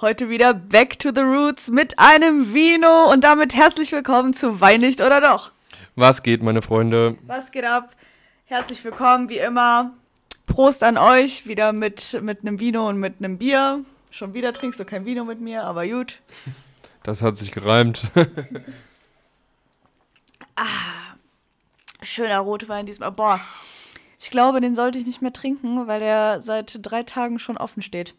Heute wieder Back to the Roots mit einem Vino und damit herzlich willkommen zu Wein nicht oder doch. Was geht, meine Freunde? Was geht ab? Herzlich willkommen, wie immer. Prost an euch, wieder mit, mit einem Vino und mit einem Bier. Schon wieder trinkst du kein Vino mit mir, aber gut. Das hat sich gereimt. Schöner Rotwein diesmal. Boah, ich glaube, den sollte ich nicht mehr trinken, weil der seit drei Tagen schon offen steht.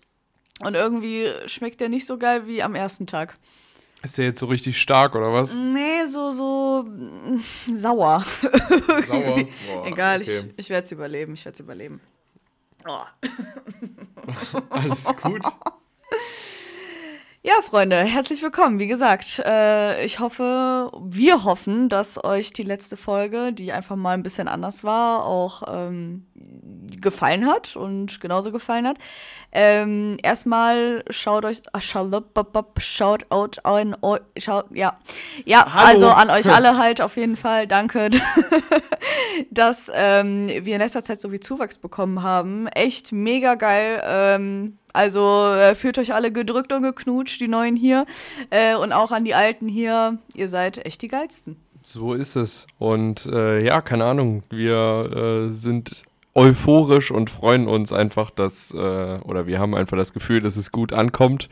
Und irgendwie schmeckt der nicht so geil wie am ersten Tag. Ist der jetzt so richtig stark oder was? Nee, so, so mm, sauer. Sauer? Boah, Egal, okay. ich, ich werde es überleben. Ich werde es überleben. Oh. Alles gut. Ja, Freunde, herzlich willkommen. Wie gesagt, äh, ich hoffe, wir hoffen, dass euch die letzte Folge, die einfach mal ein bisschen anders war, auch ähm, gefallen hat und genauso gefallen hat. Ähm, erstmal schaut euch, ah, schaut, out an euch, schaut, ja, ja, Hallo. also an euch alle halt auf jeden Fall. Danke, dass ähm, wir in letzter Zeit so viel Zuwachs bekommen haben. Echt mega geil. Ähm, also äh, fühlt euch alle gedrückt und geknutscht, die Neuen hier. Äh, und auch an die Alten hier. Ihr seid echt die Geilsten. So ist es. Und äh, ja, keine Ahnung, wir äh, sind euphorisch und freuen uns einfach, dass, äh, oder wir haben einfach das Gefühl, dass es gut ankommt.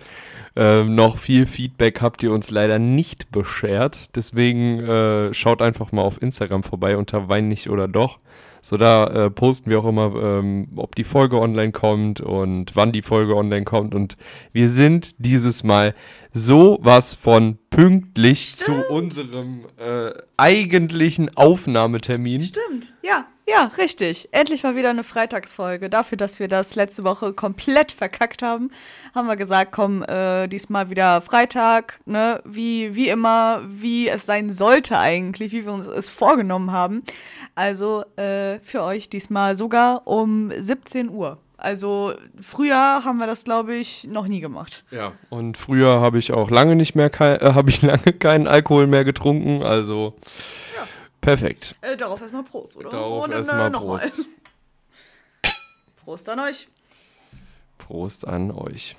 Ähm, noch viel Feedback habt ihr uns leider nicht beschert. Deswegen äh, schaut einfach mal auf Instagram vorbei unter Wein nicht oder doch. So, da äh, posten wir auch immer, ähm, ob die Folge online kommt und wann die Folge online kommt. Und wir sind dieses Mal sowas von pünktlich zu unserem äh, eigentlichen Aufnahmetermin. Stimmt, ja, ja, richtig. Endlich mal wieder eine Freitagsfolge. Dafür, dass wir das letzte Woche komplett verkackt haben, haben wir gesagt, komm, äh, diesmal wieder Freitag, ne, wie, wie immer, wie es sein sollte eigentlich, wie wir uns es vorgenommen haben. Also äh, für euch diesmal sogar um 17 Uhr. Also früher haben wir das, glaube ich, noch nie gemacht. Ja, und früher habe ich auch lange nicht mehr, äh, habe ich lange keinen Alkohol mehr getrunken, also perfekt. Äh, darauf erstmal Prost, oder? Darauf erstmal. Prost. Prost an euch. Prost an euch.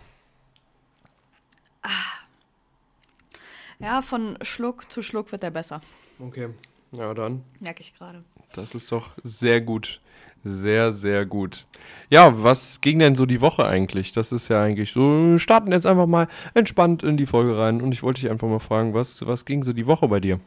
Ja, von Schluck zu Schluck wird der besser. Okay, ja dann. Merke ich gerade. Das ist doch sehr gut. Sehr, sehr gut. Ja, was ging denn so die Woche eigentlich? Das ist ja eigentlich so, wir starten jetzt einfach mal entspannt in die Folge rein und ich wollte dich einfach mal fragen, was, was ging so die Woche bei dir?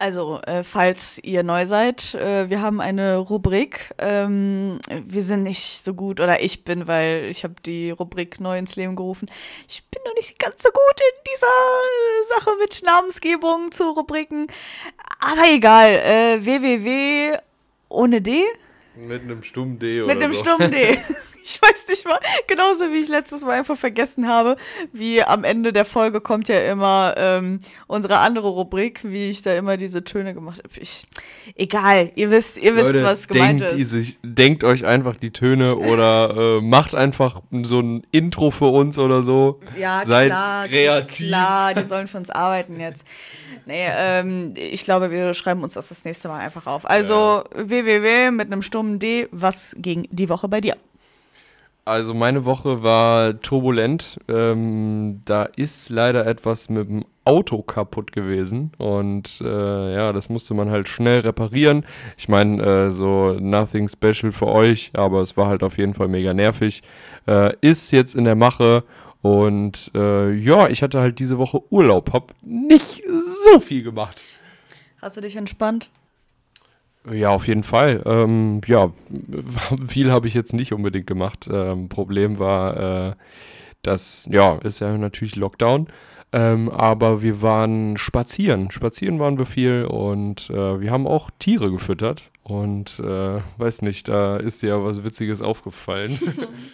Also, äh, falls ihr neu seid, äh, wir haben eine Rubrik. Ähm, wir sind nicht so gut, oder ich bin, weil ich habe die Rubrik neu ins Leben gerufen. Ich bin noch nicht ganz so gut in dieser Sache mit Namensgebung zu Rubriken. Aber egal, äh, www ohne D? Mit einem stummen D Mit einem stummen D. Ich weiß nicht mal, genauso wie ich letztes Mal einfach vergessen habe, wie am Ende der Folge kommt ja immer ähm, unsere andere Rubrik, wie ich da immer diese Töne gemacht habe. Ich, egal, ihr wisst, ihr wisst, Leute, was gemeint denkt, ist. sich, denkt euch einfach die Töne oder äh, macht einfach so ein Intro für uns oder so. Ja, Seid klar, kreativ. Klar, die sollen für uns arbeiten jetzt. Nee, ähm, ich glaube, wir schreiben uns das das nächste Mal einfach auf. Also www mit einem stummen D, was ging die Woche bei dir? Also meine Woche war turbulent. Ähm, da ist leider etwas mit dem Auto kaputt gewesen und äh, ja, das musste man halt schnell reparieren. Ich meine, äh, so nothing special für euch, aber es war halt auf jeden Fall mega nervig. Äh, ist jetzt in der Mache und äh, ja, ich hatte halt diese Woche Urlaub, hab nicht so viel gemacht. Hast du dich entspannt? Ja, auf jeden Fall. Ähm, ja, viel habe ich jetzt nicht unbedingt gemacht. Ähm, Problem war, äh, dass, ja, ist ja natürlich Lockdown. Ähm, aber wir waren spazieren. Spazieren waren wir viel und äh, wir haben auch Tiere gefüttert. Und äh, weiß nicht, da ist dir ja was Witziges aufgefallen.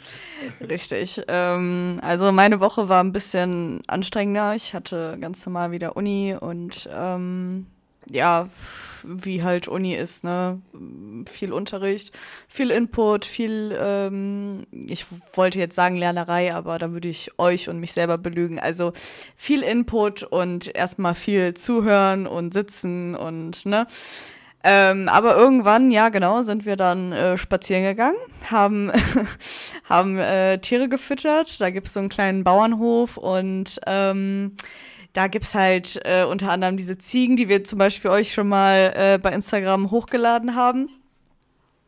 Richtig. Ähm, also meine Woche war ein bisschen anstrengender. Ich hatte ganz normal wieder Uni und ähm, ja, wie halt Uni ist, ne? Viel Unterricht, viel Input, viel, ähm, ich wollte jetzt sagen Lernerei, aber da würde ich euch und mich selber belügen. Also viel Input und erstmal viel zuhören und sitzen und, ne? Ähm, aber irgendwann, ja genau, sind wir dann äh, spazieren gegangen, haben, haben äh, Tiere gefüttert. Da gibt es so einen kleinen Bauernhof und ähm, da gibt es halt äh, unter anderem diese Ziegen, die wir zum Beispiel euch schon mal äh, bei Instagram hochgeladen haben.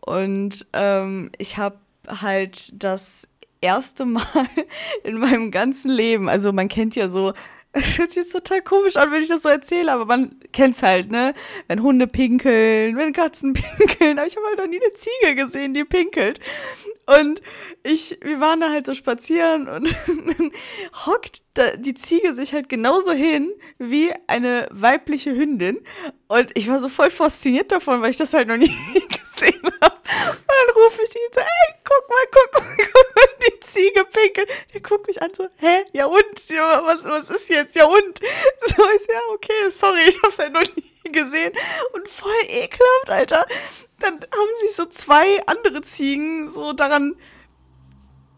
Und ähm, ich habe halt das erste Mal in meinem ganzen Leben, also man kennt ja so, es hört sich jetzt total komisch an, wenn ich das so erzähle, aber man kennt es halt, ne? Wenn Hunde pinkeln, wenn Katzen pinkeln, aber ich habe halt noch nie eine Ziege gesehen, die pinkelt. Und ich, wir waren da halt so spazieren und hockt da die Ziege sich halt genauso hin wie eine weibliche Hündin. Und ich war so voll fasziniert davon, weil ich das halt noch nie gesehen habe. Und dann rufe ich ihn so, ey, guck mal, guck mal, guck mal, die Ziege pinkelt. Der guckt mich an so, hä? Ja und? Was, was ist jetzt? Ja und? So ist ja, okay, sorry, ich hab's halt noch nie gesehen. Und voll ekelhaft, Alter dann haben sich so zwei andere Ziegen so daran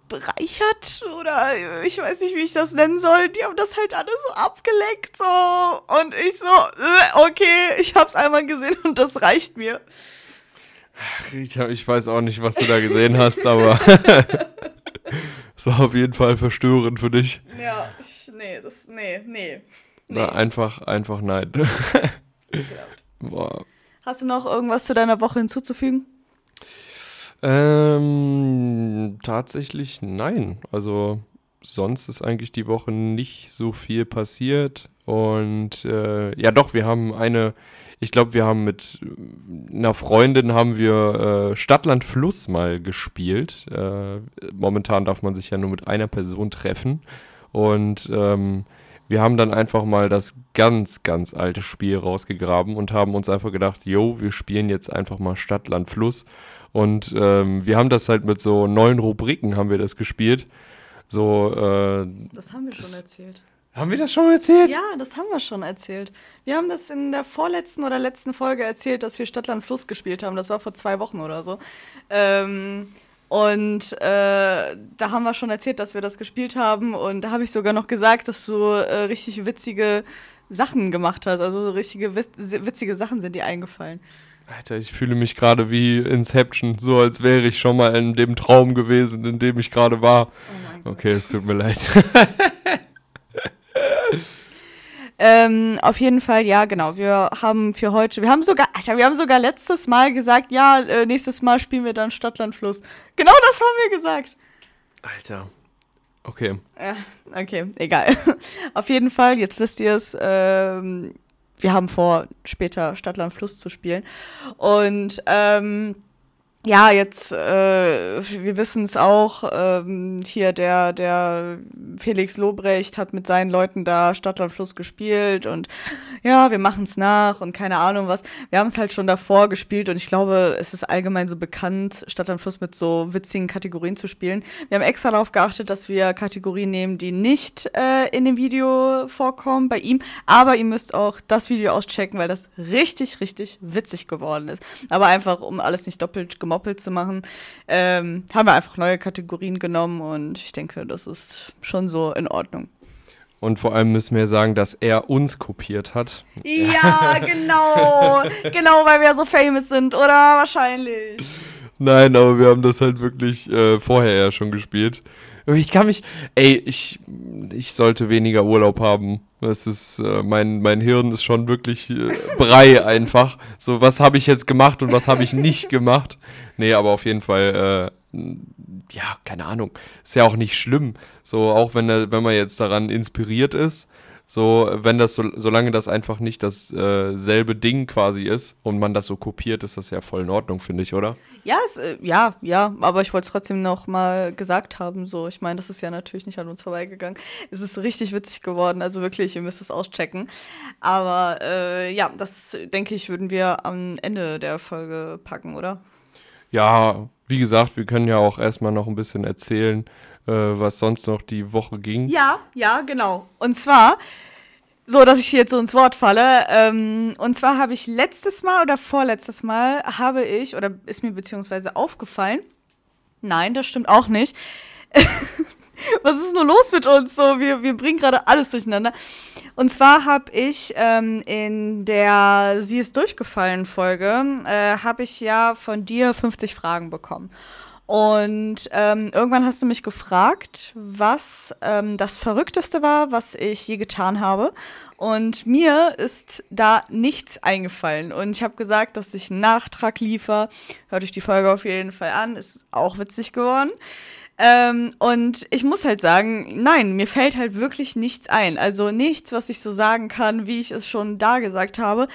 bereichert oder ich weiß nicht, wie ich das nennen soll. Die haben das halt alles so abgeleckt so und ich so, äh, okay, ich hab's einmal gesehen und das reicht mir. Ich, ich weiß auch nicht, was du da gesehen hast, aber es war auf jeden Fall verstörend für dich. Ja, ich, nee, das, nee, nee. nee. Na, einfach, einfach nein. Boah. Hast du noch irgendwas zu deiner Woche hinzuzufügen? Ähm, tatsächlich nein. Also sonst ist eigentlich die Woche nicht so viel passiert. Und äh, ja doch, wir haben eine, ich glaube, wir haben mit einer Freundin haben wir äh, Stadtland Fluss mal gespielt. Äh, momentan darf man sich ja nur mit einer Person treffen. Und ähm, wir haben dann einfach mal das ganz, ganz alte Spiel rausgegraben und haben uns einfach gedacht, yo, wir spielen jetzt einfach mal Stadt, Land, Fluss. Und ähm, wir haben das halt mit so neun Rubriken haben wir das gespielt. So, äh, das haben wir das, schon erzählt. Haben wir das schon erzählt? Ja, das haben wir schon erzählt. Wir haben das in der vorletzten oder letzten Folge erzählt, dass wir Stadtland Fluss gespielt haben. Das war vor zwei Wochen oder so. Ähm, und äh, da haben wir schon erzählt, dass wir das gespielt haben. Und da habe ich sogar noch gesagt, dass du äh, richtig witzige Sachen gemacht hast. Also so richtige witzige Sachen sind dir eingefallen. Alter, ich fühle mich gerade wie Inception, so als wäre ich schon mal in dem Traum gewesen, in dem ich gerade war. Oh okay, es tut mir leid. Ähm, auf jeden Fall, ja, genau. Wir haben für heute, wir haben sogar, Alter, wir haben sogar letztes Mal gesagt, ja, äh, nächstes Mal spielen wir dann Stadtland Fluss. Genau das haben wir gesagt. Alter. Okay. Ja, okay, egal. auf jeden Fall, jetzt wisst ihr es, ähm, wir haben vor, später Stadtland Fluss zu spielen. Und ähm, ja, jetzt, äh, wir wissen es auch, ähm, hier der, der Felix Lobrecht hat mit seinen Leuten da Stadtland Fluss gespielt und ja, wir machen es nach und keine Ahnung was. Wir haben es halt schon davor gespielt und ich glaube, es ist allgemein so bekannt, Stadtland Fluss mit so witzigen Kategorien zu spielen. Wir haben extra darauf geachtet, dass wir Kategorien nehmen, die nicht äh, in dem Video vorkommen bei ihm, aber ihr müsst auch das Video auschecken, weil das richtig, richtig witzig geworden ist. Aber einfach, um alles nicht doppelt gemacht gemoppelt zu machen, ähm, haben wir einfach neue Kategorien genommen und ich denke, das ist schon so in Ordnung. Und vor allem müssen wir sagen, dass er uns kopiert hat. Ja, genau. genau, weil wir so famous sind, oder? Wahrscheinlich. Nein, aber wir haben das halt wirklich äh, vorher ja schon gespielt. Ich kann mich, ey, ich, ich sollte weniger Urlaub haben. Das ist, äh, mein, mein Hirn ist schon wirklich äh, Brei einfach. So, was habe ich jetzt gemacht und was habe ich nicht gemacht? Nee, aber auf jeden Fall, äh, ja, keine Ahnung. Ist ja auch nicht schlimm. So, auch wenn, wenn man jetzt daran inspiriert ist, so, wenn das so, solange das einfach nicht dasselbe äh, Ding quasi ist und man das so kopiert, ist das ja voll in Ordnung, finde ich, oder? Ja, es, äh, ja, ja, aber ich wollte es trotzdem noch mal gesagt haben. So, ich meine, das ist ja natürlich nicht an uns vorbeigegangen. Es ist richtig witzig geworden, also wirklich, ihr müsst es auschecken. Aber äh, ja, das denke ich, würden wir am Ende der Folge packen, oder? Ja, wie gesagt, wir können ja auch erstmal noch ein bisschen erzählen, äh, was sonst noch die Woche ging. Ja, ja, genau. Und zwar, so dass ich jetzt so ins Wort falle, ähm, und zwar habe ich letztes Mal oder vorletztes Mal habe ich, oder ist mir beziehungsweise aufgefallen, nein, das stimmt auch nicht, Was ist nur los mit uns? So, wir, wir bringen gerade alles durcheinander. Und zwar habe ich ähm, in der Sie ist durchgefallen Folge, äh, habe ich ja von dir 50 Fragen bekommen. Und ähm, irgendwann hast du mich gefragt, was ähm, das Verrückteste war, was ich je getan habe. Und mir ist da nichts eingefallen. Und ich habe gesagt, dass ich einen Nachtrag liefere. Hört euch die Folge auf jeden Fall an. Ist auch witzig geworden. Ähm, und ich muss halt sagen, nein, mir fällt halt wirklich nichts ein. Also nichts, was ich so sagen kann, wie ich es schon da gesagt habe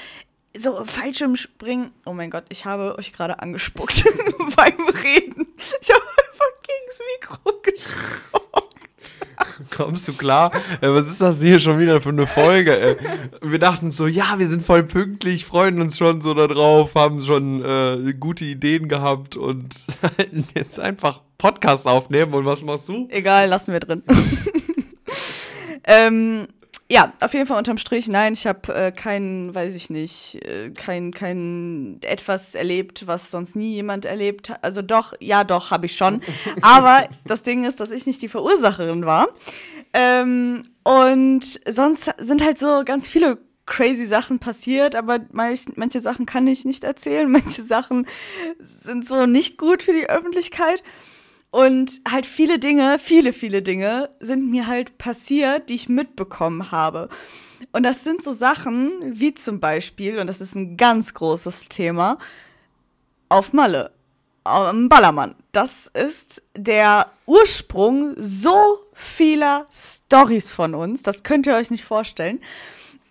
so Fallschirmspringen. Oh mein Gott, ich habe euch gerade angespuckt beim Reden. Ich habe einfach gegens Mikro gespuckt. Kommst du klar? Äh, was ist das hier schon wieder für eine Folge? Wir dachten so, ja, wir sind voll pünktlich, freuen uns schon so darauf, haben schon äh, gute Ideen gehabt und jetzt einfach Podcast aufnehmen. Und was machst du? Egal, lassen wir drin. ähm, ja, auf jeden Fall unterm Strich, nein, ich habe äh, kein, weiß ich nicht, äh, kein, kein etwas erlebt, was sonst nie jemand erlebt hat. Also doch, ja, doch, habe ich schon. Aber das Ding ist, dass ich nicht die Verursacherin war. Ähm, und sonst sind halt so ganz viele crazy Sachen passiert, aber manch, manche Sachen kann ich nicht erzählen, manche Sachen sind so nicht gut für die Öffentlichkeit. Und halt viele Dinge, viele, viele Dinge sind mir halt passiert, die ich mitbekommen habe. Und das sind so Sachen wie zum Beispiel, und das ist ein ganz großes Thema, auf Malle, am Ballermann. Das ist der Ursprung so vieler Stories von uns. Das könnt ihr euch nicht vorstellen.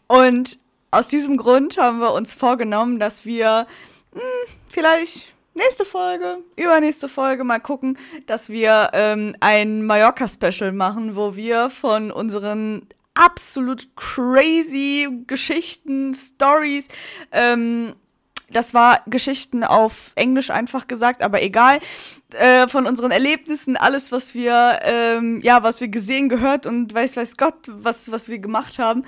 Und aus diesem Grund haben wir uns vorgenommen, dass wir mh, hm, vielleicht nächste Folge, übernächste Folge mal gucken, dass wir ähm, ein Mallorca-Special machen, wo wir von unseren absolut crazy Geschichten, Stories, ähm, das war Geschichten auf Englisch einfach gesagt, aber egal. Äh, von unseren Erlebnissen, alles, was wir, ähm, ja, was wir gesehen, gehört und weiß, weiß Gott, was, was wir gemacht haben.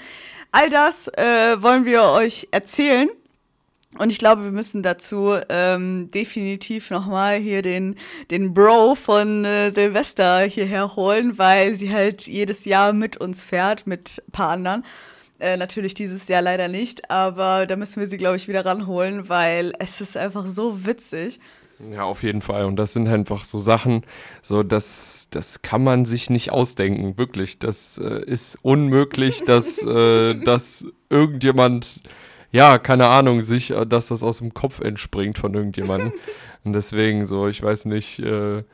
All das äh, wollen wir euch erzählen. Und ich glaube, wir müssen dazu ähm, definitiv nochmal hier den, den Bro von äh, Silvester hierher holen, weil sie halt jedes Jahr mit uns fährt, mit ein paar anderen. Äh, natürlich dieses Jahr leider nicht, aber da müssen wir sie, glaube ich, wieder ranholen, weil es ist einfach so witzig. Ja, auf jeden Fall. Und das sind einfach so Sachen, so das, das kann man sich nicht ausdenken, wirklich. Das äh, ist unmöglich, dass, äh, dass irgendjemand ja, keine Ahnung, sich, äh, dass das aus dem Kopf entspringt von irgendjemandem. Und deswegen so, ich weiß nicht, äh,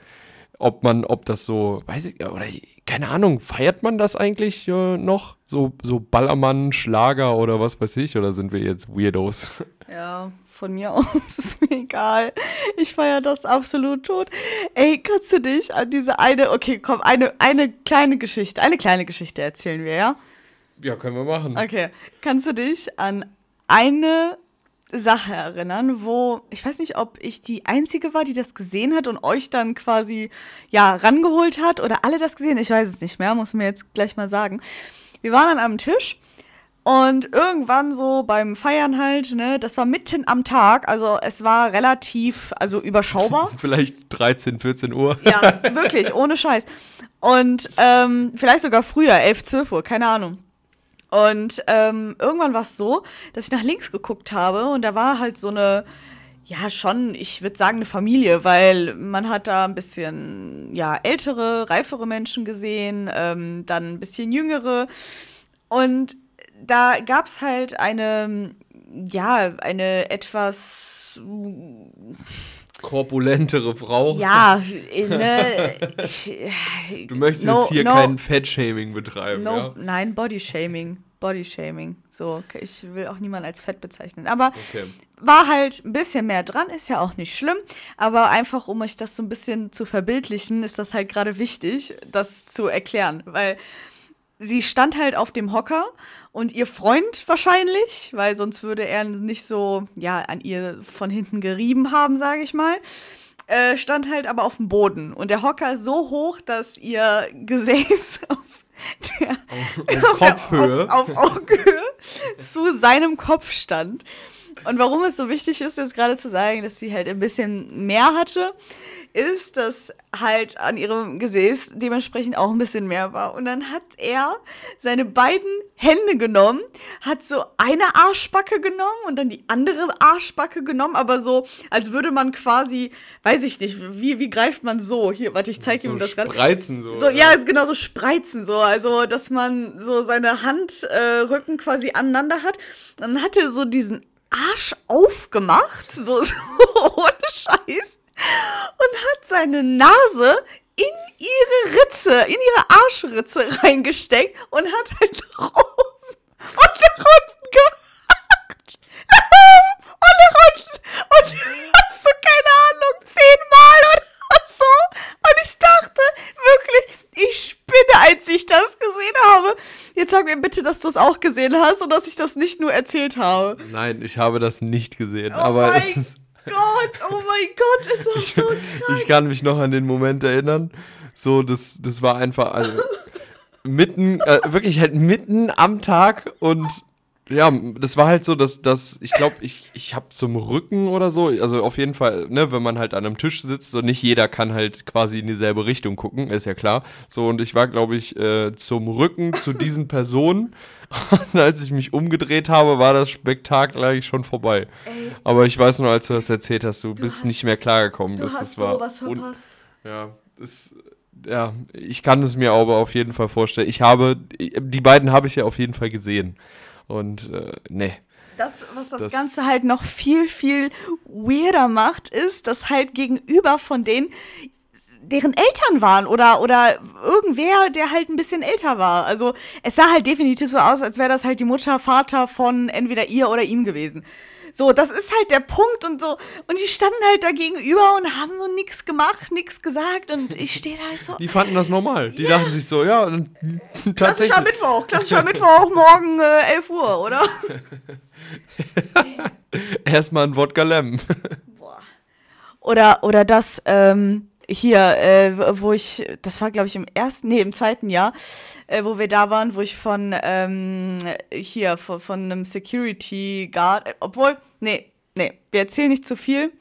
ob man, ob das so, weiß ich, oder keine Ahnung, feiert man das eigentlich äh, noch? So, so Ballermann, Schlager oder was weiß ich, oder sind wir jetzt Weirdos? Ja, von mir aus ist mir egal. Ich feiere das absolut tot. Ey, kannst du dich an diese eine, okay, komm, eine, eine kleine Geschichte, eine kleine Geschichte erzählen wir, ja? Ja, können wir machen. Okay. Kannst du dich an eine Sache erinnern, wo ich weiß nicht, ob ich die einzige war, die das gesehen hat und euch dann quasi ja rangeholt hat oder alle das gesehen. Ich weiß es nicht mehr, muss mir jetzt gleich mal sagen. Wir waren an einem Tisch und irgendwann so beim Feiern halt, ne, das war mitten am Tag, also es war relativ, also überschaubar. Vielleicht 13, 14 Uhr. Ja, wirklich, ohne Scheiß. Und ähm, vielleicht sogar früher, 11, 12 Uhr, keine Ahnung. Und ähm, irgendwann war es so, dass ich nach links geguckt habe und da war halt so eine, ja, schon, ich würde sagen, eine Familie, weil man hat da ein bisschen, ja, ältere, reifere Menschen gesehen, ähm, dann ein bisschen jüngere. Und da gab es halt eine, ja, eine etwas korpulentere Frau. Ja, ne, ich, Du möchtest no, jetzt hier no, kein Fettshaming betreiben, no, ja? Nein, Bodyshaming. Bodyshaming. So, ich will auch niemanden als fett bezeichnen. Aber okay. war halt ein bisschen mehr dran, ist ja auch nicht schlimm. Aber einfach, um euch das so ein bisschen zu verbildlichen, ist das halt gerade wichtig, das zu erklären. Weil sie stand halt auf dem Hocker und ihr Freund wahrscheinlich, weil sonst würde er nicht so, ja, an ihr von hinten gerieben haben, sage ich mal. Äh, stand halt aber auf dem Boden und der Hocker so hoch, dass ihr Gesäß auf der, auf, Kopfhöhe. Auf, auf Augenhöhe zu seinem Kopf stand. Und warum es so wichtig ist, jetzt gerade zu sagen, dass sie halt ein bisschen mehr hatte. Ist, dass halt an ihrem Gesäß dementsprechend auch ein bisschen mehr war. Und dann hat er seine beiden Hände genommen, hat so eine Arschbacke genommen und dann die andere Arschbacke genommen, aber so, als würde man quasi, weiß ich nicht, wie, wie greift man so? Hier, warte, ich zeige so ihm das gerade. Spreizen so. So, ja, genau, so spreizen so. Also, dass man so seine Handrücken äh, quasi aneinander hat. Dann hat er so diesen Arsch aufgemacht, so, so ohne Scheiß und hat seine Nase in ihre Ritze, in ihre Arschritze reingesteckt und hat halt nach oben und nach unten gemacht. und nach unten. Und hast du keine Ahnung, zehnmal oder so. Und ich dachte wirklich, ich spinne, als ich das gesehen habe. Jetzt sag mir bitte, dass du es auch gesehen hast und dass ich das nicht nur erzählt habe. Nein, ich habe das nicht gesehen. Oh aber es ist Gott, oh mein Gott, ist das so krass. Ich kann mich noch an den Moment erinnern. So, das, das war einfach also, mitten, äh, wirklich halt mitten am Tag und ja, das war halt so, dass, dass ich glaube, ich, ich habe zum Rücken oder so, also auf jeden Fall, ne, wenn man halt an einem Tisch sitzt und nicht jeder kann halt quasi in dieselbe Richtung gucken, ist ja klar. So, und ich war, glaube ich, äh, zum Rücken zu diesen Personen. Und als ich mich umgedreht habe, war das Spektakel eigentlich schon vorbei. Ey. Aber ich weiß nur, als du das erzählt hast, du, du bist hast, nicht mehr klargekommen. Du das, hast das war sowas verpasst. Ja, das ja, ich kann es mir aber auf jeden Fall vorstellen. Ich habe, die beiden habe ich ja auf jeden Fall gesehen. Und äh, nee. Das, was das, das, Ganze halt noch viel, viel weirder macht, ist, dass halt gegenüber von denen deren Eltern waren oder, oder irgendwer, der halt ein bisschen älter war. Also es sah halt definitiv so aus, als wäre das halt die Mutter, Vater von entweder ihr oder ihm gewesen. So, das ist halt der Punkt und so. Und die standen halt da gegenüber und haben so nichts gemacht, nichts gesagt. Und ich stehe da halt so. Die fanden das normal. Die ja. dachten sich so, ja, tatsächlich. Klassischer Mittwoch, klassischer Mittwoch, morgen äh, 11 Uhr, oder? Erstmal ein Wodka Lem. Oder, oder das, ähm, hier, äh, wo ich, das war glaube ich im ersten, nee, im zweiten Jahr, äh, wo wir da waren, wo ich von, ähm, hier, von, von einem Security Guard, äh, obwohl, nee, nee, wir erzählen nicht zu viel,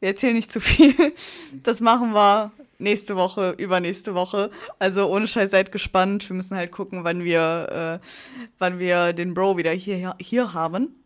wir erzählen nicht zu viel, das machen wir nächste Woche, übernächste Woche, also ohne Scheiß, seid gespannt, wir müssen halt gucken, wann wir, äh, wann wir den Bro wieder hier, hier haben.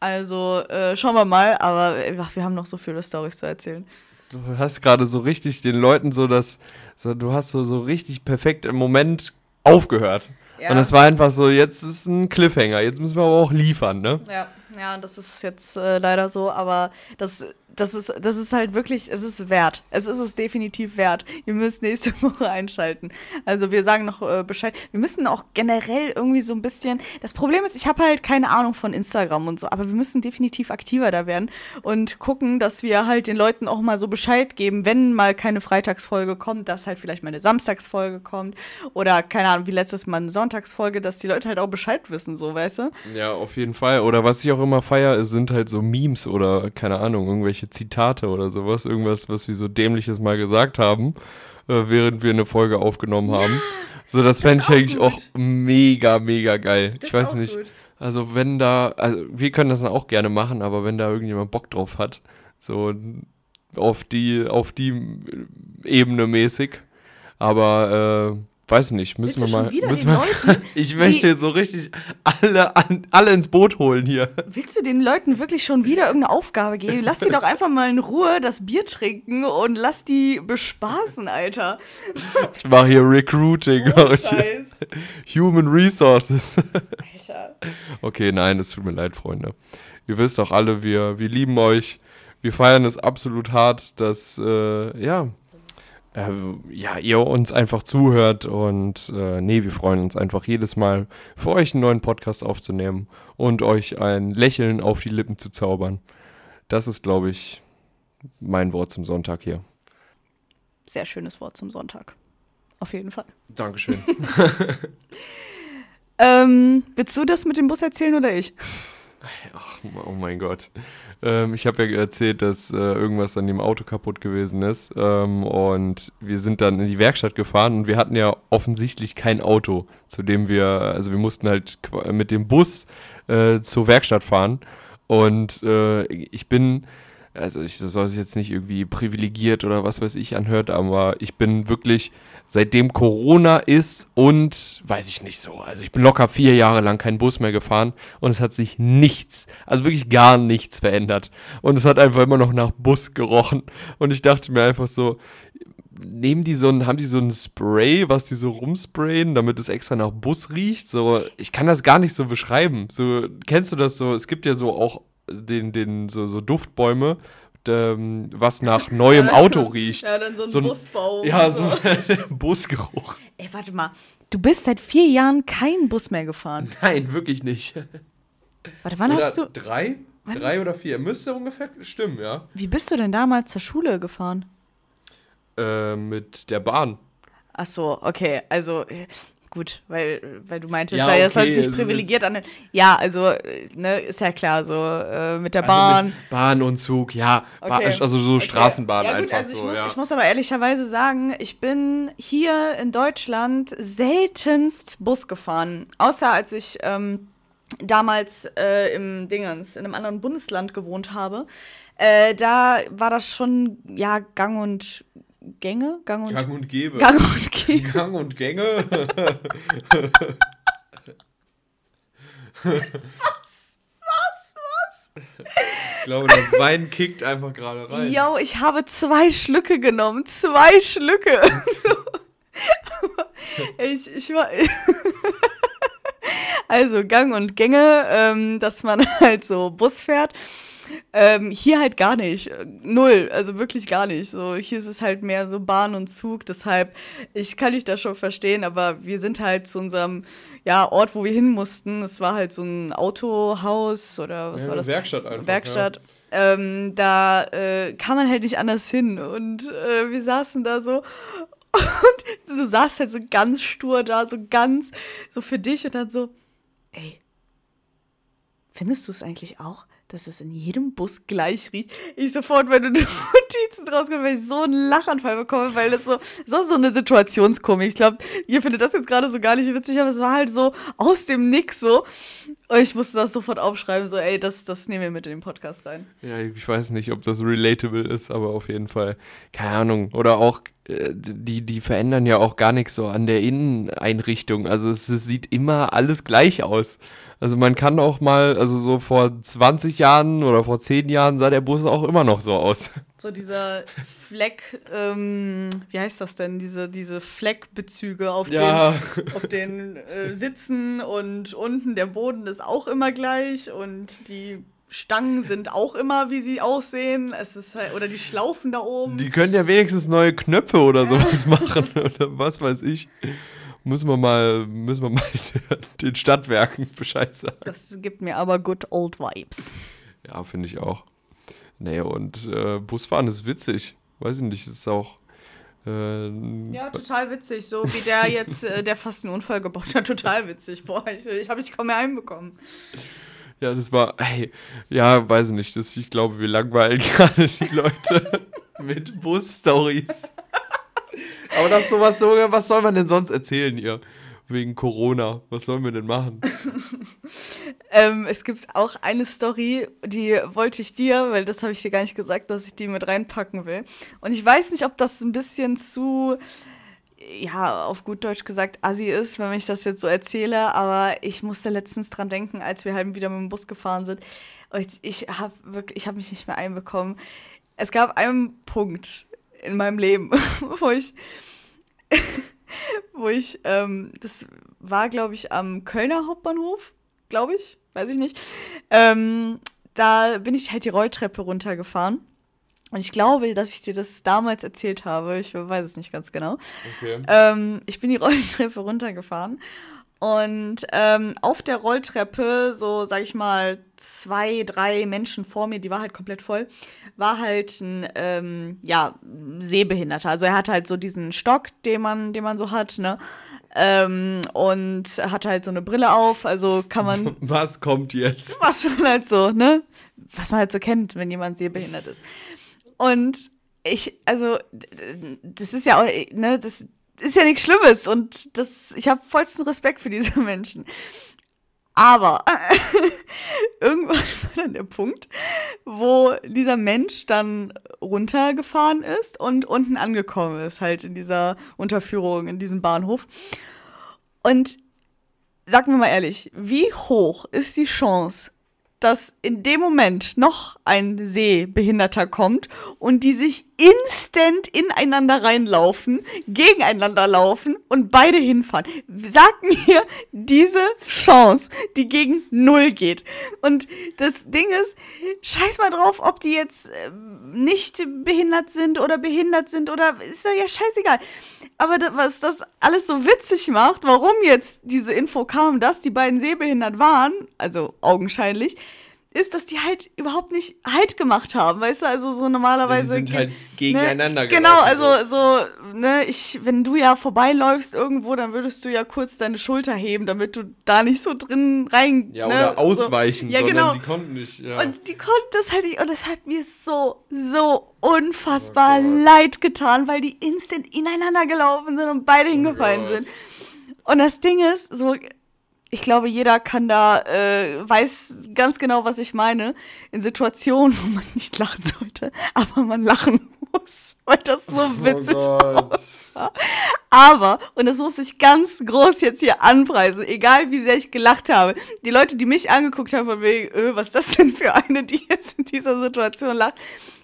Also äh, schauen wir mal, aber ach, wir haben noch so viele Storys zu erzählen du hast gerade so richtig den Leuten so das, so, du hast so, so richtig perfekt im Moment aufgehört. Ja. Und es war einfach so, jetzt ist ein Cliffhanger, jetzt müssen wir aber auch liefern, ne? Ja, ja, das ist jetzt äh, leider so, aber das das ist, das ist halt wirklich, es ist wert. Es ist es definitiv wert. Ihr müsst nächste Woche einschalten. Also wir sagen noch äh, Bescheid. Wir müssen auch generell irgendwie so ein bisschen. Das Problem ist, ich habe halt keine Ahnung von Instagram und so, aber wir müssen definitiv aktiver da werden und gucken, dass wir halt den Leuten auch mal so Bescheid geben, wenn mal keine Freitagsfolge kommt, dass halt vielleicht mal eine Samstagsfolge kommt oder keine Ahnung, wie letztes Mal eine Sonntagsfolge, dass die Leute halt auch Bescheid wissen, so, weißt du? Ja, auf jeden Fall. Oder was ich auch immer feiere, sind halt so Memes oder keine Ahnung, irgendwelche irgendwelche Zitate oder sowas, irgendwas, was wir so dämliches mal gesagt haben, äh, während wir eine Folge aufgenommen ja, haben. So, das, das fände ich eigentlich gut. auch mega, mega geil. Das ich weiß nicht. Gut. Also, wenn da, also wir können das dann auch gerne machen, aber wenn da irgendjemand Bock drauf hat, so auf die, auf die Ebene mäßig. Aber äh, weiß nicht, müssen Willst wir mal. Müssen wir, Leuten, ich möchte so richtig alle, an, alle ins Boot holen hier. Willst du den Leuten wirklich schon wieder irgendeine Aufgabe geben? Lass die doch einfach mal in Ruhe das Bier trinken und lass die bespaßen, Alter. Ich mache hier Recruiting. Oh, Scheiß. Human Resources. Alter. Okay, nein, es tut mir leid, Freunde. Ihr wisst doch alle, wir, wir lieben euch. Wir feiern es absolut hart, dass, äh, ja, ja, ihr uns einfach zuhört und äh, nee, wir freuen uns einfach jedes Mal für euch einen neuen Podcast aufzunehmen und euch ein Lächeln auf die Lippen zu zaubern. Das ist, glaube ich, mein Wort zum Sonntag hier. Sehr schönes Wort zum Sonntag. Auf jeden Fall. Dankeschön. ähm, willst du das mit dem Bus erzählen oder ich? Ach, oh mein Gott. Ähm, ich habe ja erzählt, dass äh, irgendwas an dem Auto kaputt gewesen ist. Ähm, und wir sind dann in die Werkstatt gefahren und wir hatten ja offensichtlich kein Auto, zu dem wir, also wir mussten halt mit dem Bus äh, zur Werkstatt fahren. Und äh, ich bin also ich, soll sich jetzt nicht irgendwie privilegiert oder was weiß ich anhört, aber ich bin wirklich, seitdem Corona ist und weiß ich nicht so, also ich bin locker vier Jahre lang keinen Bus mehr gefahren und es hat sich nichts, also wirklich gar nichts verändert. Und es hat einfach immer noch nach Bus gerochen. Und ich dachte mir einfach so, nehmen die so ein, haben die so ein Spray, was die so rumsprayen, damit es extra nach Bus riecht? So, ich kann das gar nicht so beschreiben. So, kennst du das so? Es gibt ja so auch den, den, so, so Duftbäume, ähm, was nach neuem ja, Auto riecht. Ja, dann so ein, so ein Busbau. Ja, so ein Busgeruch. Ey, warte mal. Du bist seit vier Jahren keinen Bus mehr gefahren. Nein, wirklich nicht. Warte, wann oder hast du. Drei? Wann? Drei oder vier. Müsste ungefähr stimmen, ja. Wie bist du denn damals zur Schule gefahren? Äh, mit der Bahn. Ach so, okay. Also, gut, weil, weil du meintest, ja, okay, das heißt sich privilegiert an. Ja, also, ne, ist ja klar, so äh, mit der also Bahn. Mit Bahn und Zug, ja. Okay. also so okay. Straßenbahn ja, gut, einfach also ich so. Muss, ja. Ich muss aber ehrlicherweise sagen, ich bin hier in Deutschland seltenst Bus gefahren. Außer als ich ähm, damals äh, im Dingens, in einem anderen Bundesland gewohnt habe. Äh, da war das schon, ja, gang und Gänge? Gang und, Gang und Gäbe. Gang und Gäbe. Gang und Gänge. was? Was? Was? Ich glaube, der Wein kickt einfach gerade rein. Yo, ich habe zwei Schlücke genommen. Zwei Schlücke. ich, ich war. also Gang und Gänge, ähm, dass man halt so Bus fährt. Ähm, hier halt gar nicht. Null. Also wirklich gar nicht. So, hier ist es halt mehr so Bahn und Zug. Deshalb, ich kann dich da schon verstehen, aber wir sind halt zu unserem ja, Ort, wo wir hin mussten. Es war halt so ein Autohaus oder was ja, war das? Werkstatt einfach. Werkstatt. Ja. Ähm, da äh, kann man halt nicht anders hin. Und äh, wir saßen da so und du saßt halt so ganz stur da, so ganz so für dich und dann so, ey, findest du es eigentlich auch? Dass es in jedem Bus gleich riecht. Ich sofort meine Notizen rausgekommen, weil ich so einen Lachanfall bekomme, weil das so, so, so eine Situationskomik. Ich glaube, ihr findet das jetzt gerade so gar nicht witzig, aber es war halt so aus dem Nix so. Und ich musste das sofort aufschreiben, so, ey, das, das nehmen wir mit in den Podcast rein. Ja, ich weiß nicht, ob das relatable ist, aber auf jeden Fall, keine Ahnung. Oder auch, äh, die, die verändern ja auch gar nichts so an der Inneneinrichtung. Also es, es sieht immer alles gleich aus. Also man kann auch mal, also so vor 20 Jahren oder vor 10 Jahren sah der Bus auch immer noch so aus. So dieser Fleck, ähm, wie heißt das denn? Diese, diese Fleckbezüge auf ja. den, auf den äh, Sitzen und unten der Boden ist auch immer gleich und die Stangen sind auch immer, wie sie aussehen. Es ist halt, oder die Schlaufen da oben. Die können ja wenigstens neue Knöpfe oder sowas machen oder was weiß ich müssen wir mal, müssen wir mal den Stadtwerken Bescheid sagen. Das gibt mir aber good old vibes. Ja, finde ich auch. Nee, und äh, Busfahren ist witzig. Weiß ich nicht, ist auch. Äh, ja, total witzig. So wie der jetzt, äh, der fast einen Unfall gebaut hat. Total witzig. Boah, ich, ich habe ich kaum mehr einbekommen. Ja, das war, hey, ja, weiß ich nicht. Das, ich glaube, wir langweilen gerade die Leute mit Bus-Stories. Aber das sowas so, was soll man denn sonst erzählen hier? Wegen Corona. Was sollen wir denn machen? ähm, es gibt auch eine Story, die wollte ich dir, weil das habe ich dir gar nicht gesagt, dass ich die mit reinpacken will. Und ich weiß nicht, ob das ein bisschen zu, ja, auf gut Deutsch gesagt, assi ist, wenn ich das jetzt so erzähle, aber ich musste letztens dran denken, als wir halt wieder mit dem Bus gefahren sind. Ich, ich habe wirklich, ich habe mich nicht mehr einbekommen. Es gab einen Punkt, in meinem Leben, wo ich, wo ich, ähm, das war, glaube ich, am Kölner Hauptbahnhof, glaube ich, weiß ich nicht. Ähm, da bin ich halt die Rolltreppe runtergefahren. Und ich glaube, dass ich dir das damals erzählt habe. Ich weiß es nicht ganz genau. Okay. Ähm, ich bin die Rolltreppe runtergefahren und ähm, auf der Rolltreppe, so sag ich mal, zwei, drei Menschen vor mir, die war halt komplett voll, war halt ein ähm, ja, Sehbehinderter. Also er hatte halt so diesen Stock, den man, den man so hat, ne? Ähm, und hatte halt so eine Brille auf, also kann man. Was kommt jetzt? Was man halt so, ne? Was man halt so kennt, wenn jemand sehbehindert ist. Und ich, also, das ist ja auch, ne, das ist ja nichts Schlimmes und das, ich habe vollsten Respekt für diese Menschen. Aber irgendwann war dann der Punkt, wo dieser Mensch dann runtergefahren ist und unten angekommen ist, halt in dieser Unterführung, in diesem Bahnhof. Und sagen wir mal ehrlich, wie hoch ist die Chance, dass in dem Moment noch ein Sehbehinderter kommt und die sich instant ineinander reinlaufen, gegeneinander laufen und beide hinfahren. Sag mir diese Chance, die gegen null geht. Und das Ding ist, scheiß mal drauf, ob die jetzt äh, nicht behindert sind oder behindert sind oder ist ja scheißegal. Aber was das alles so witzig macht, warum jetzt diese Info kam, dass die beiden sehbehindert waren, also augenscheinlich, ist, dass die halt überhaupt nicht Halt gemacht haben, weißt du, also so normalerweise. Ja, die sind halt gegeneinander ne? Genau, also so, ne, ich, wenn du ja vorbeiläufst irgendwo, dann würdest du ja kurz deine Schulter heben, damit du da nicht so drin rein. Ja, ne, oder ausweichen, so. ja, genau. die konnten nicht, ja. Und die konnten das halt nicht, und das hat mir so, so unfassbar oh leid getan, weil die instant ineinander gelaufen sind und beide oh hingefallen Gott. sind. Und das Ding ist, so, ich glaube, jeder kann da, äh, weiß ganz genau, was ich meine. In Situationen, wo man nicht lachen sollte, aber man lachen muss, weil das so oh witzig aussah. Aber, und das muss ich ganz groß jetzt hier anpreisen, egal wie sehr ich gelacht habe, die Leute, die mich angeguckt haben, von wegen, öh, was ist das denn für eine, die jetzt in dieser Situation lacht,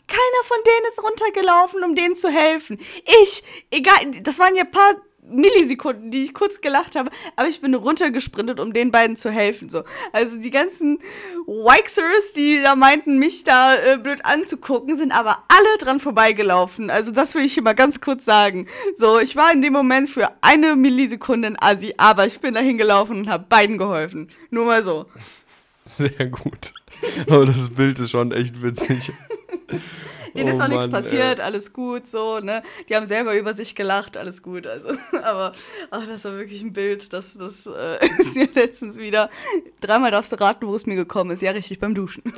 keiner von denen ist runtergelaufen, um denen zu helfen. Ich, egal, das waren ja ein paar Millisekunden, die ich kurz gelacht habe, aber ich bin runtergesprintet, um den beiden zu helfen. So. Also die ganzen Wixers, die da meinten, mich da äh, blöd anzugucken, sind aber alle dran vorbeigelaufen. Also das will ich hier mal ganz kurz sagen. So, ich war in dem Moment für eine Millisekunde in Asi, aber ich bin dahin gelaufen und habe beiden geholfen. Nur mal so. Sehr gut. Aber das Bild ist schon echt witzig. Denen oh ist auch nichts passiert, ey. alles gut, so, ne? Die haben selber über sich gelacht, alles gut. Also, aber ach, das war wirklich ein Bild, das, das äh, ist mir letztens wieder. Dreimal darfst du raten, wo es mir gekommen ist. Ja, richtig, beim Duschen.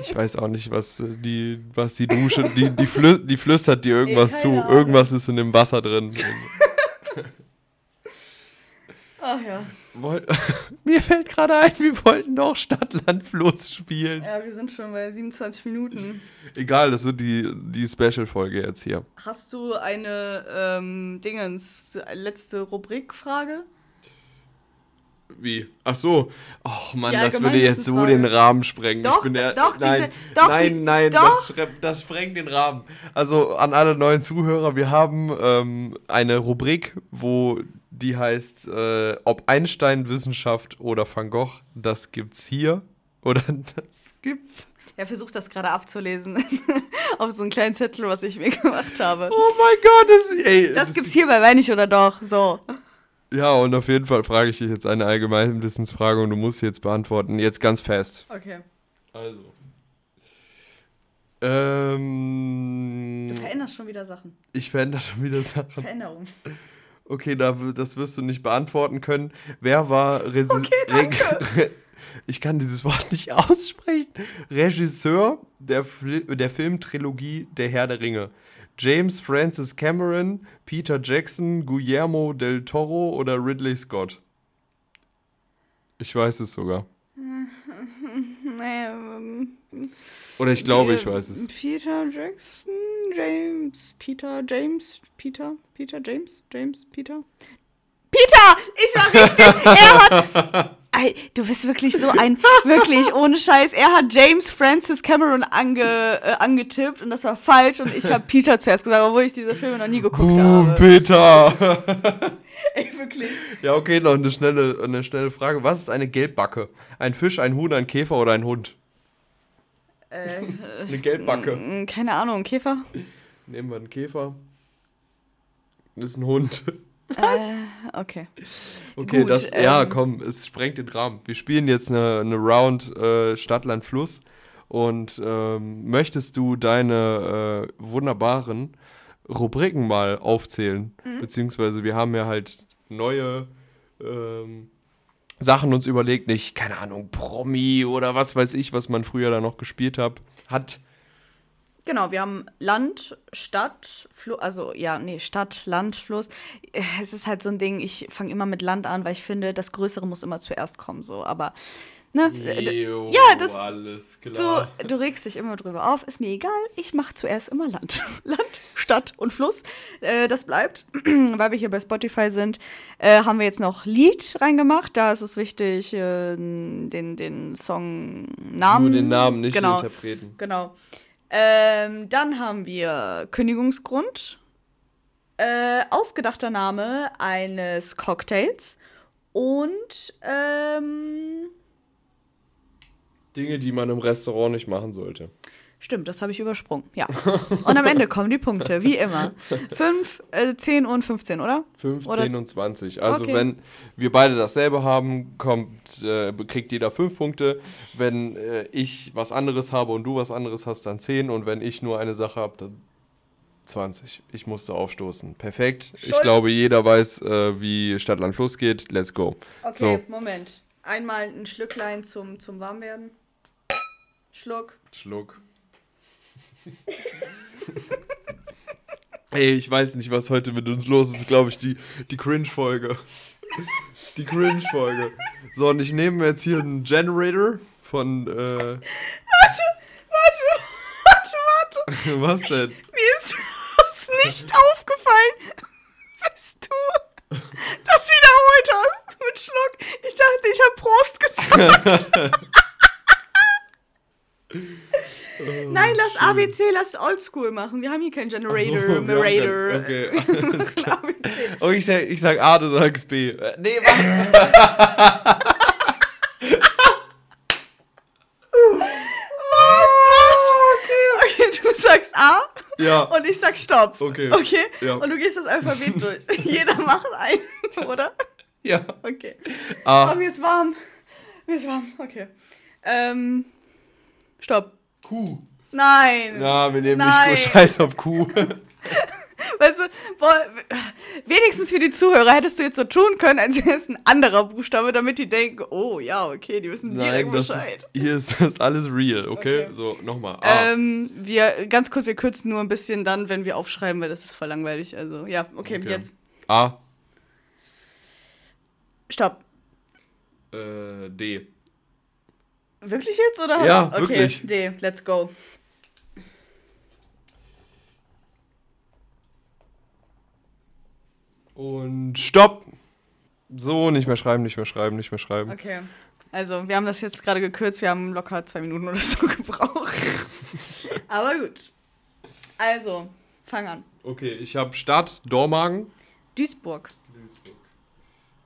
Ich weiß auch nicht, was äh, die, was die Dusche, die, die, flü die flüstert dir irgendwas ja, zu. Irgendwas ist in dem Wasser drin. Ach ja. Woll Mir fällt gerade ein, wir wollten doch Stadtland Fluss spielen. Ja, wir sind schon bei 27 Minuten. Egal, das wird die, die Special-Folge jetzt hier. Hast du eine ähm, Dingens, letzte Rubrikfrage? Wie? Ach so. Ach Mann, ja, das würde jetzt so den Rahmen sprengen. Doch, ich bin der, doch, nein, diese, doch, nein, die, nein, doch. Das, das sprengt den Rahmen. Also an alle neuen Zuhörer, wir haben ähm, eine Rubrik, wo die heißt, äh, ob Einstein Wissenschaft oder Van Gogh, das gibt's hier oder das gibt's. Er versucht das gerade abzulesen auf so einen kleinen Zettel, was ich mir gemacht habe. Oh mein Gott, das, ey, das, das gibt's hier bei Wenig oder doch, so. Ja, und auf jeden Fall frage ich dich jetzt eine allgemeine Wissensfrage und du musst sie jetzt beantworten. Jetzt ganz fest. Okay. Also. Ähm, du veränderst schon wieder Sachen. Ich verändere schon wieder Sachen. Veränderung. Okay, da, das wirst du nicht beantworten können. Wer war Resi okay, ich kann dieses Wort nicht aussprechen. Regisseur der, Fil der Filmtrilogie Der Herr der Ringe. James Francis Cameron, Peter Jackson, Guillermo del Toro oder Ridley Scott? Ich weiß es sogar. Oder ich glaube, ich weiß es. Peter Jackson, James, Peter, James, Peter, Peter, James, James, Peter. Peter! Ich war richtig! er hat. Du bist wirklich so ein, wirklich ohne Scheiß. Er hat James Francis Cameron ange, äh, angetippt und das war falsch und ich habe Peter zuerst gesagt, obwohl ich diese Filme noch nie geguckt Boom, habe. Peter! Ey, wirklich. Ja, okay, noch eine schnelle, eine schnelle Frage. Was ist eine Gelbbacke? Ein Fisch, ein Huhn, ein Käfer oder ein Hund? Äh, eine Gelbbacke. Keine Ahnung, Käfer? Nehmen wir einen Käfer. Das ist ein Hund. Was? Äh, okay. Okay, Gut, das, ähm, ja, komm, es sprengt den Rahmen. Wir spielen jetzt eine, eine Round äh, Stadtland Fluss. Und ähm, möchtest du deine äh, wunderbaren Rubriken mal aufzählen? Mhm. Beziehungsweise wir haben ja halt neue ähm, Sachen uns überlegt, nicht, keine Ahnung, Promi oder was weiß ich, was man früher da noch gespielt hab, hat. Genau, wir haben Land, Stadt, Fluss, also ja, nee, Stadt, Land, Fluss. Es ist halt so ein Ding, ich fange immer mit Land an, weil ich finde, das Größere muss immer zuerst kommen, so, aber ne? Jo, ja, das alles so, klar. du regst dich immer drüber auf, ist mir egal, ich mache zuerst immer Land. Land, Stadt und Fluss. Äh, das bleibt, weil wir hier bei Spotify sind, äh, haben wir jetzt noch Lied reingemacht. Da ist es wichtig, äh, den, den Songnamen. Nur den Namen, nicht genau. Interpreten. Genau. Ähm, dann haben wir Kündigungsgrund, äh, ausgedachter Name eines Cocktails und ähm, Dinge, die man im Restaurant nicht machen sollte. stimmt, das habe ich übersprungen. Ja. Und am Ende kommen die Punkte, wie immer. 5, äh, 10 und 15, oder? 15 Oder- und 20. Also Okay. wenn wir beide dasselbe haben, kommt, äh, kriegt jeder 5 Punkte. Wenn äh, ich was anderes habe und du was anderes hast, dann 10. Und wenn ich nur eine Sache habe, dann 20. Ich musste aufstoßen. Perfekt. Ich Schulz. glaube, jeder weiß, äh, wie Stadt, Land, Fluss geht. Let's go. Okay, So. Moment. Einmal ein Schlücklein zum, zum Warmwerden. Schluck. Schluck. Ey, ich weiß nicht, was heute mit uns los ist. Glaube ich, die, die Cringe-Folge. Die Cringe-Folge. So, und ich nehme mir jetzt hier einen Generator von. Äh, Warte, warte, warte, warte. was denn? Mir ist das nicht aufgefallen, bis du das wiederholt hast mit Schluck. Ich dachte, ich habe Prost gesagt. Nein, lass ABC, lass Oldschool machen. Wir haben hier keinen Generator, So, Merator. Okay, alles klar. ABC. Oh, ich sag, ich sag A, du sagst B. Äh, Nee, was? Was? Okay, du sagst A Ja. und ich sag Stopp. Okay. Okay? Ja. Und du gehst das Alphabet durch. Jeder macht einen, oder? Ja. Okay. Oh, A. mir ist warm. Mir ist warm. Okay. Ähm. Stopp. Q. Nein. Na, wir nehmen Nein. nicht Scheiß auf Q. Weißt du, boah, wenigstens für die Zuhörer hättest du jetzt so tun können, als wäre es ein anderer Buchstabe, damit die denken, oh ja, okay, die wissen direkt Nein, das Bescheid. ist, hier ist das alles real, okay? Okay. So, nochmal. A. Ähm, wir, ganz kurz, wir kürzen nur ein bisschen dann, wenn wir aufschreiben, weil das ist voll langweilig. Also, ja, okay, Okay. jetzt. A. Stopp. Äh, D. Wirklich jetzt, oder? Ja, okay, wirklich. D, let's go. Und Stopp. So, nicht mehr schreiben, nicht mehr schreiben, nicht mehr schreiben. Okay. Also, wir haben das jetzt gerade gekürzt, wir haben locker zwei Minuten oder so gebraucht. Aber gut. Also, fang an. Okay, ich habe Stadt, Dormagen. Duisburg,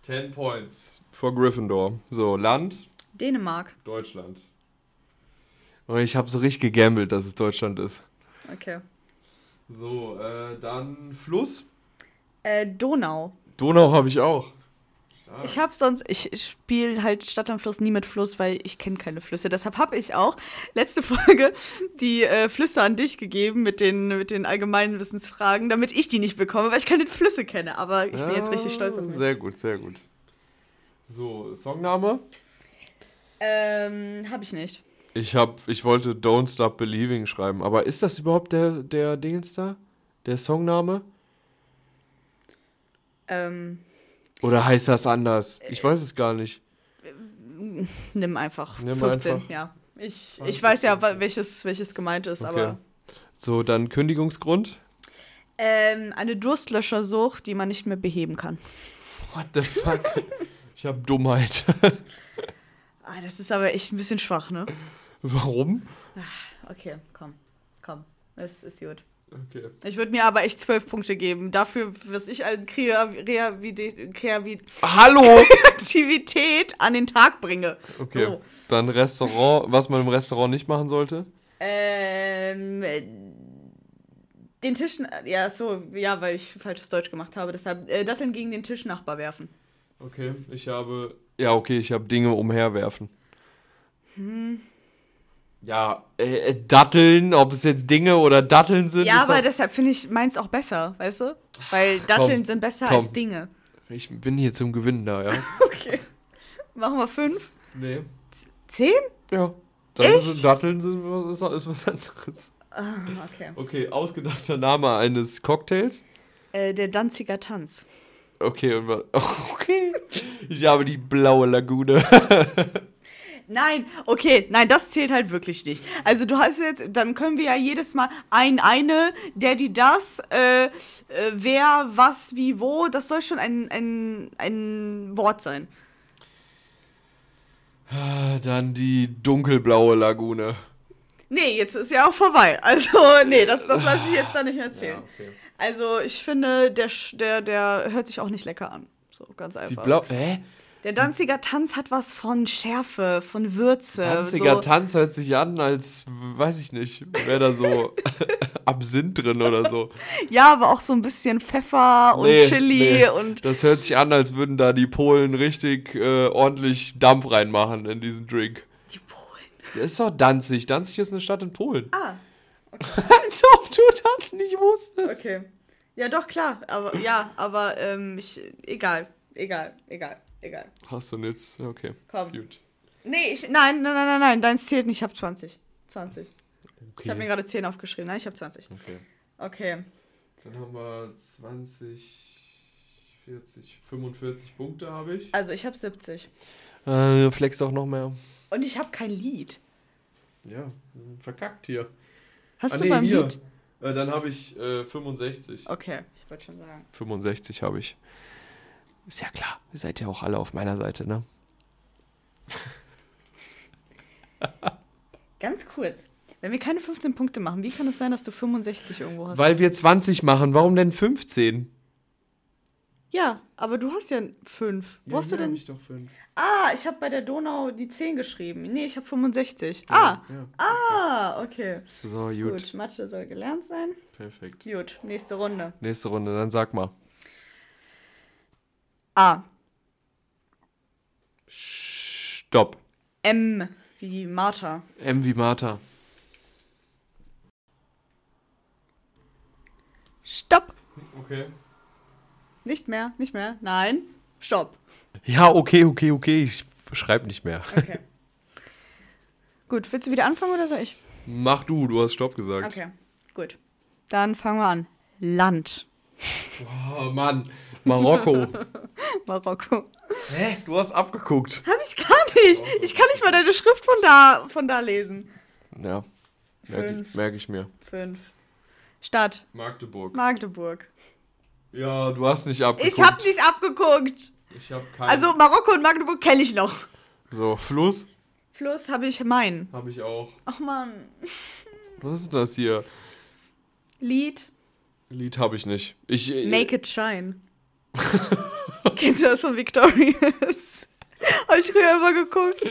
10 Points. For Gryffindor. So, Land, Dänemark. Deutschland. Und ich habe so richtig gegambelt, dass es Deutschland ist. Okay. So, äh, dann Fluss. Äh, Donau. Donau habe ich auch. Stark. Ich habe sonst, ich spiele halt Stadt am Fluss nie mit Fluss, weil ich kenne keine Flüsse. Deshalb habe ich auch letzte Folge die äh, Flüsse an dich gegeben mit den, mit den allgemeinen Wissensfragen, damit ich die nicht bekomme, weil ich keine Flüsse kenne. Aber ich bin jetzt richtig stolz auf mich. Sehr gut, sehr gut. So, Songname. Ähm, habe ich nicht. Ich hab, ich wollte Don't Stop Believing schreiben, aber ist das überhaupt der, der Dingens da? Der Songname? Ähm, Oder heißt das anders? Ich weiß es gar nicht. nimm einfach Nimm 15, einfach. ja. Ich, 20, ich weiß ja, 15. wa- welches, welches gemeint ist, Okay. aber. So, dann Kündigungsgrund. Ähm, eine Durstlöschersucht, die man nicht mehr beheben kann. What the fuck? ich hab Dummheit. Ah, das ist aber echt ein bisschen schwach, ne? Warum? Okay, komm, komm. Das ist gut. Okay. Ich würde mir aber echt zwölf Punkte geben. Dafür, was ich an! Kreativität an den Tag bringe. Okay. So. Dann Restaurant, was man im Restaurant nicht machen sollte. Ähm, äh, den Tisch, ja, so, ja, weil ich falsches Deutsch gemacht habe. Deshalb äh, Datteln gegen den Tischnachbar werfen. Okay, ich habe. Ja, okay, ich habe Dinge umherwerfen. Ja, äh, äh, Datteln, ob es jetzt Dinge oder Datteln sind. Ja, aber doch- deshalb finde ich meins auch besser, weißt du? Weil Datteln sind besser komm. als Dinge. Ich bin hier zum Gewinnen da, ja? Okay. Machen wir fünf? nee. Zehn? Ja. Dann? Sind Datteln sind was, ist, ist was anderes. Ah, okay. Okay, ausgedachter Name eines Cocktails. Äh, der Danziger Tanz. Okay, und was? Okay. Ich habe die blaue Lagune. Nein, okay, nein, das zählt halt wirklich nicht. Also du hast jetzt, dann können wir ja jedes Mal ein, eine, der, die, das, äh, äh, wer, was, wie, wo, das soll schon ein, ein, ein Wort sein. Dann die dunkelblaue Lagune. Nee, jetzt ist ja auch vorbei. Also, nee, das, das lasse ich jetzt da nicht mehr erzählen. Ja, okay. Also, ich finde, der, der, der hört sich auch nicht lecker an. So, ganz einfach. Die blaue. Hä? Der Danziger Tanz hat was von Schärfe, von Würze. Tanziger so. Tanz hört sich an, als weiß ich nicht, wäre da so Absinth drin oder so. Ja, aber auch so ein bisschen Pfeffer und Nee, Chili nee. und. Das hört sich an, als würden da die Polen richtig äh, ordentlich Dampf reinmachen in diesen Drink. Der ist doch Danzig. Danzig ist eine Stadt in Polen. Ah, Als ob du das nicht wusstest. okay. Ja, doch, klar. Aber ja, aber ähm, ich. Egal. Egal, egal, egal. Hast du jetzt? Okay. Komm. Gut. Nee, ich. Nein, nein, nein, nein, nein. Deins zählt nicht. Ich hab 20. 20. okay. Ich habe mir gerade 10 aufgeschrieben. Nein, ich habe 20. okay. Okay. Dann haben wir 20, 40, 45 Punkte habe ich. Also, ich habe 70. Äh, flex auch noch mehr. Und ich habe kein Lied. Ja, verkackt hier. Hast ah, du nee, beim hier. Lied? Äh, dann habe ich äh, 65. Okay, ich wollte schon sagen. 65 habe ich. Ist ja klar, ihr seid ja auch alle auf meiner Seite, ne? Ganz kurz. Wenn wir keine 15 Punkte machen, wie kann es sein, dass du 65 irgendwo hast? Weil wir 20 machen, warum denn 15? Ja, aber du hast ja 5. Wo hast du denn? Ich doch 5. Ah, ich habe bei der Donau die 10 geschrieben. Nee, ich habe 65. Ah, Ja. ah, okay. So, gut. Gut, Mathe soll gelernt sein. Perfekt. Gut, nächste Runde. Nächste Runde, dann sag mal. A. Stopp. M wie Martha. M wie Martha. Stopp. Okay. Nicht mehr, nicht mehr. Nein. Stopp. Ja, okay, okay, okay. Ich schreib nicht mehr. Okay. Gut, willst du wieder anfangen oder soll ich? Mach du, du hast Stopp gesagt. Okay, gut. Dann fangen wir an. Land. Oh Mann. Marokko. Marokko. Hä? Du hast abgeguckt. Hab ich gar nicht. Ich kann nicht mal deine Schrift von da, von da lesen. Ja. Merke ich, merk ich mir. Fünf. Stadt. Magdeburg. Magdeburg. Ja, du hast nicht abgeguckt. Ich hab nicht abgeguckt. Ich hab keinen. Also Marokko und Magdeburg kenne ich noch. So, Fluss Fluss habe ich Main. habe ich auch. Ach man. Was ist das hier? Lied. Lied habe ich nicht. Ich. äh, Make it shine. Kennst du das von Victorious? Hab ich früher immer geguckt.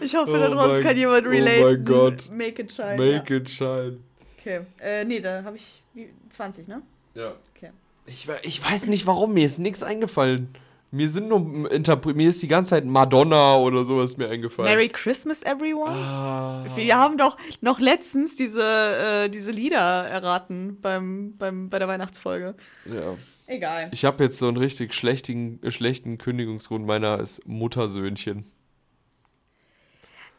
Ich hoffe, da Oh draußen mein- kann jemand oh relate. mein Gott. Make it shine. Make it shine. ja. Okay. Äh, nee, da habe ich wie, 20, ne? Ja. Okay. Ich, ich weiß nicht warum, mir ist nichts eingefallen. Mir sind nur Interpre mir ist die ganze Zeit Madonna oder sowas mir eingefallen. Merry Christmas, everyone. Ah. Wir haben doch noch letztens diese, äh, diese Lieder erraten beim, beim, bei der Weihnachtsfolge. Ja. Egal. Ich habe jetzt so einen richtig schlechten, äh, schlechten Kündigungsgrund. Meiner ist Muttersöhnchen.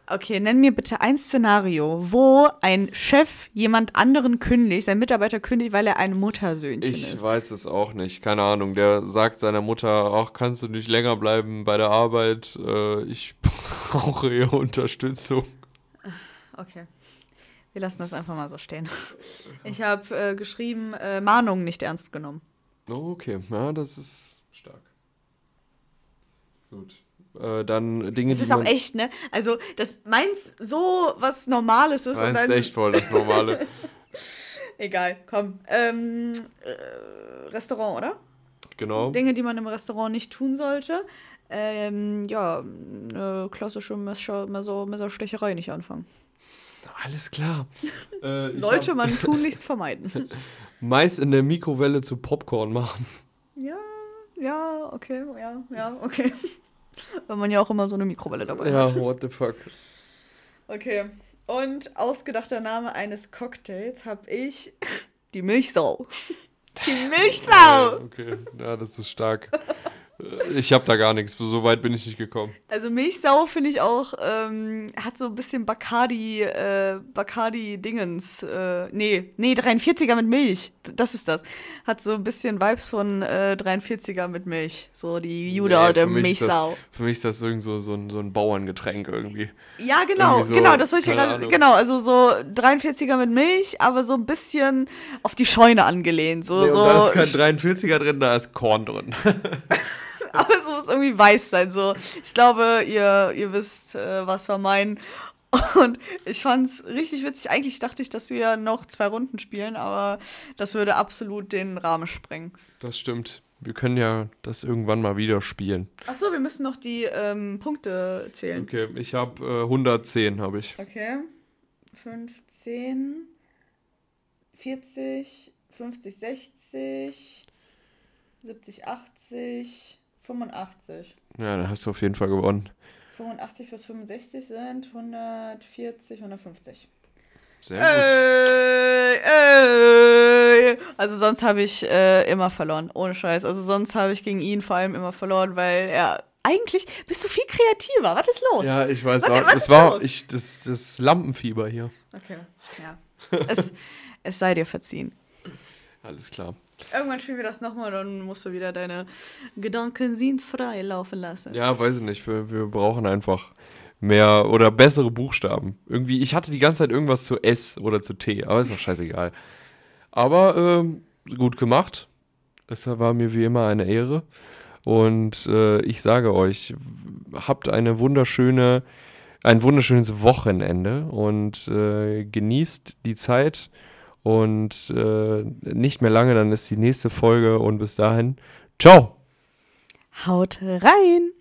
Okay, nenn mir bitte ein Szenario, wo ein Chef jemand anderen kündigt, sein Mitarbeiter kündigt, weil er ein Muttersöhnchen Ich ist. weiß es auch nicht. Keine Ahnung. Der sagt seiner Mutter, ach, kannst du nicht länger bleiben bei der Arbeit? Äh, ich brauche ihre Unterstützung. Okay. Wir lassen das einfach mal so stehen. Ich habe äh, geschrieben, äh, Mahnung nicht ernst genommen. Oh, okay. Ja, das ist stark. Gut. Äh, dann Dinge, Das ist auch echt, ne? Also, das meins so was Normales ist. Meins ist echt voll das Normale. Egal, komm. Ähm, äh, Restaurant, oder? genau. Dinge, die man im Restaurant nicht tun sollte. Ähm, ja, eine klassische Messer, Messer, Messerstecherei nicht anfangen. Alles klar. Äh, Sollte hab man tunlichst vermeiden. Mais in der Mikrowelle zu Popcorn machen. ja, ja, okay, ja, ja, okay. Weil man ja auch immer so eine Mikrowelle dabei Ja, hat. what the fuck. Okay. Und ausgedachter Name eines Cocktails habe ich die Milchsau. Die Milchsau! okay, ja, das ist stark. Ich habe da gar nichts. So weit bin ich nicht gekommen. Also Milchsau finde ich auch, ähm, hat so ein bisschen Bacardi, äh, Bacardi-Dingens. Äh, nee, nee, 43er mit Milch. Das ist das. Hat so ein bisschen Vibes von äh, 43er mit Milch. So die Juda Nee, der Milchsau. Das, für mich ist das irgend so, so, ein, so ein Bauerngetränk irgendwie. Ja, genau, Irgendwie so, genau, das wollte ich ja gerade. Genau, also so 43er mit Milch, aber so ein bisschen auf die Scheune angelehnt. So, Nee, so, da ist kein 43er drin, da ist Korn drin. aber es muss irgendwie weiß sein. So, ich glaube, ihr, ihr wisst, äh, was wir meinen. Und ich fand's richtig witzig. Eigentlich dachte ich, dass wir ja noch zwei Runden spielen, aber das würde absolut den Rahmen sprengen. Das stimmt. Wir können ja das irgendwann mal wieder spielen. Achso, wir müssen noch die ähm, Punkte zählen. Okay, ich habe äh, 110, habe ich. Okay. 15, 40, 50, 60, 70, 80, 85. Ja, dann hast du auf jeden Fall gewonnen. 85 plus 65 sind 140, 150. Sehr gut. Äh. Also sonst habe ich äh, immer verloren, ohne Scheiß. Also sonst habe ich gegen ihn vor allem immer verloren, weil er eigentlich bist du viel kreativer. Was ist los? Ja, ich weiß Warte, auch. was Es war los? ich, das, das Lampenfieber hier. Okay, ja. es, es sei dir verziehen. Alles klar. Irgendwann spielen wir das nochmal, dann musst du wieder deine Gedanken sind frei laufen lassen. Ja, weiß ich nicht. Wir, wir brauchen einfach mehr oder bessere Buchstaben. Irgendwie, ich hatte die ganze Zeit irgendwas zu S oder zu T, aber ist doch scheißegal. Aber ähm, gut gemacht. Es war mir wie immer eine Ehre. Und äh, ich sage euch, habt eine wunderschöne, ein wunderschönes Wochenende und äh, genießt die Zeit. Und äh, nicht mehr lange, dann ist die nächste Folge und bis dahin, ciao! Haut rein!